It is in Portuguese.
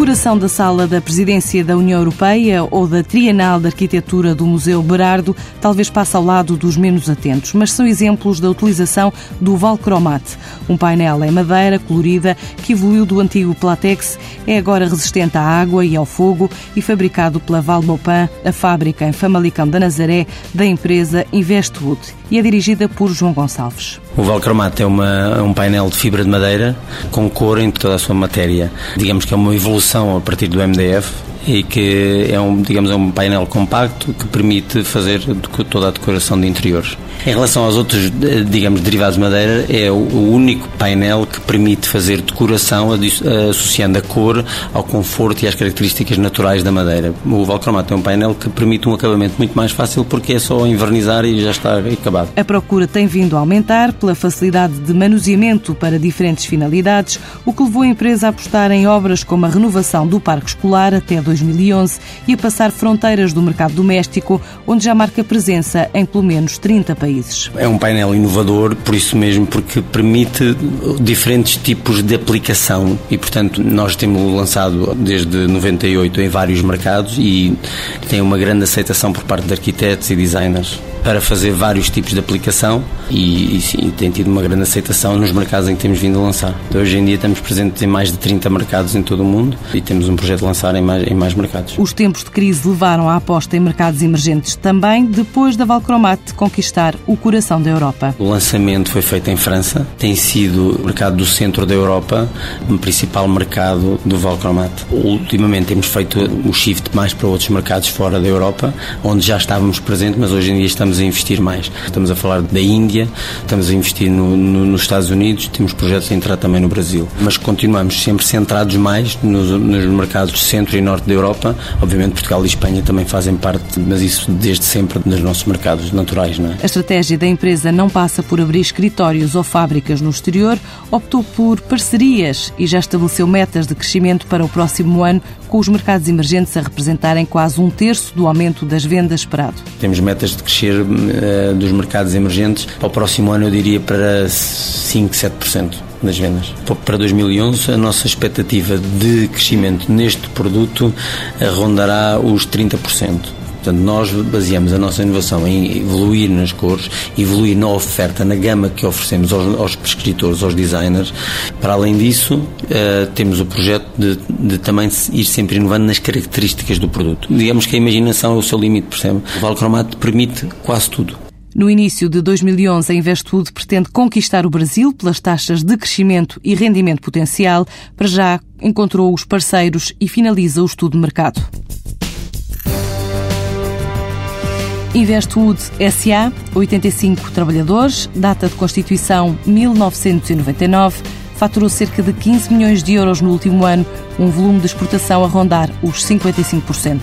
decoração da sala da Presidência da União Europeia ou da Trienal de Arquitetura do Museu Berardo talvez passe ao lado dos menos atentos, mas são exemplos da utilização do Valcromate, um painel em madeira colorida que evoluiu do antigo Platex, é agora resistente à água e ao fogo e fabricado pela Valmaupin, a fábrica em Famalicão da Nazaré da empresa Investwood e é dirigida por João Gonçalves. O Valcromate é uma, um painel de fibra de madeira com cor em toda a sua matéria. Digamos que é uma evolução a partir do MDF e que é um, digamos, é um painel compacto que permite fazer toda a decoração de interiores. Em relação aos outros, eh, digamos, derivados de madeira, é o único painel que permite fazer decoração associando a cor ao conforto e às características naturais da madeira. O Valcromato é um painel que permite um acabamento muito mais fácil porque é só envernizar e já está acabado. A procura tem vindo a aumentar pela facilidade de manuseamento para diferentes finalidades, o que levou a empresa a apostar em obras como a renovação do parque escolar até 2011 e a passar fronteiras do mercado doméstico, onde já marca presença em pelo menos 30 países. É um painel inovador, por isso mesmo, porque permite diferentes tipos de aplicação e, portanto, nós temos lançado desde 98 em vários mercados e tem uma grande aceitação por parte de arquitetos e designers para fazer vários tipos de aplicação e, e, sim, tem tido uma grande aceitação nos mercados em que temos vindo a lançar. Hoje em dia estamos presentes em mais de 30 mercados em todo o mundo e temos um projeto de lançar em mais, em mais mercados. Os tempos de crise levaram à aposta em mercados emergentes também, depois da Valcromate conquistar o coração da Europa. O lançamento foi feito em França, tem sido o mercado do centro da Europa, o principal mercado do Valcromate. Ultimamente temos feito o shift mais para outros mercados fora da Europa, onde já estávamos presentes, mas hoje em dia estamos a investir mais. Estamos a falar da Índia, estamos a investir no, no, nos Estados Unidos, temos projetos a entrar também no Brasil. Mas continuamos sempre centrados mais nos, nos mercados centro e norte da Europa. Obviamente Portugal e Espanha também fazem parte, mas isso desde sempre dos nossos mercados naturais. Não é? A estratégia da empresa não passa por abrir escritórios ou fábricas no exterior, optou por parcerias e já estabeleceu metas de crescimento para o próximo ano, com os mercados emergentes a representarem quase um terço do aumento das vendas esperado. Temos metas de crescer uh, dos mercados emergentes para o próximo ano, eu diria para 5, 7% das vendas. Para 2011, a nossa expectativa de crescimento neste produto rondará os 30%. Portanto, nós baseamos a nossa inovação em evoluir nas cores, evoluir na oferta, na gama que oferecemos aos, aos prescritores, aos designers. Para além disso, uh, temos o projeto de, de, também ir sempre inovando nas características do produto. Digamos que a imaginação é o seu limite, percebe? O Valcromato permite quase tudo. No início de 2011, a Investwood pretende conquistar o Brasil pelas taxas de crescimento e rendimento potencial. Para já, encontrou os parceiros e finaliza o estudo de mercado. Investwood SA, 85 trabalhadores, data de constituição 1999, faturou cerca de 15 milhões de euros no último ano, um volume de exportação a rondar os 55%.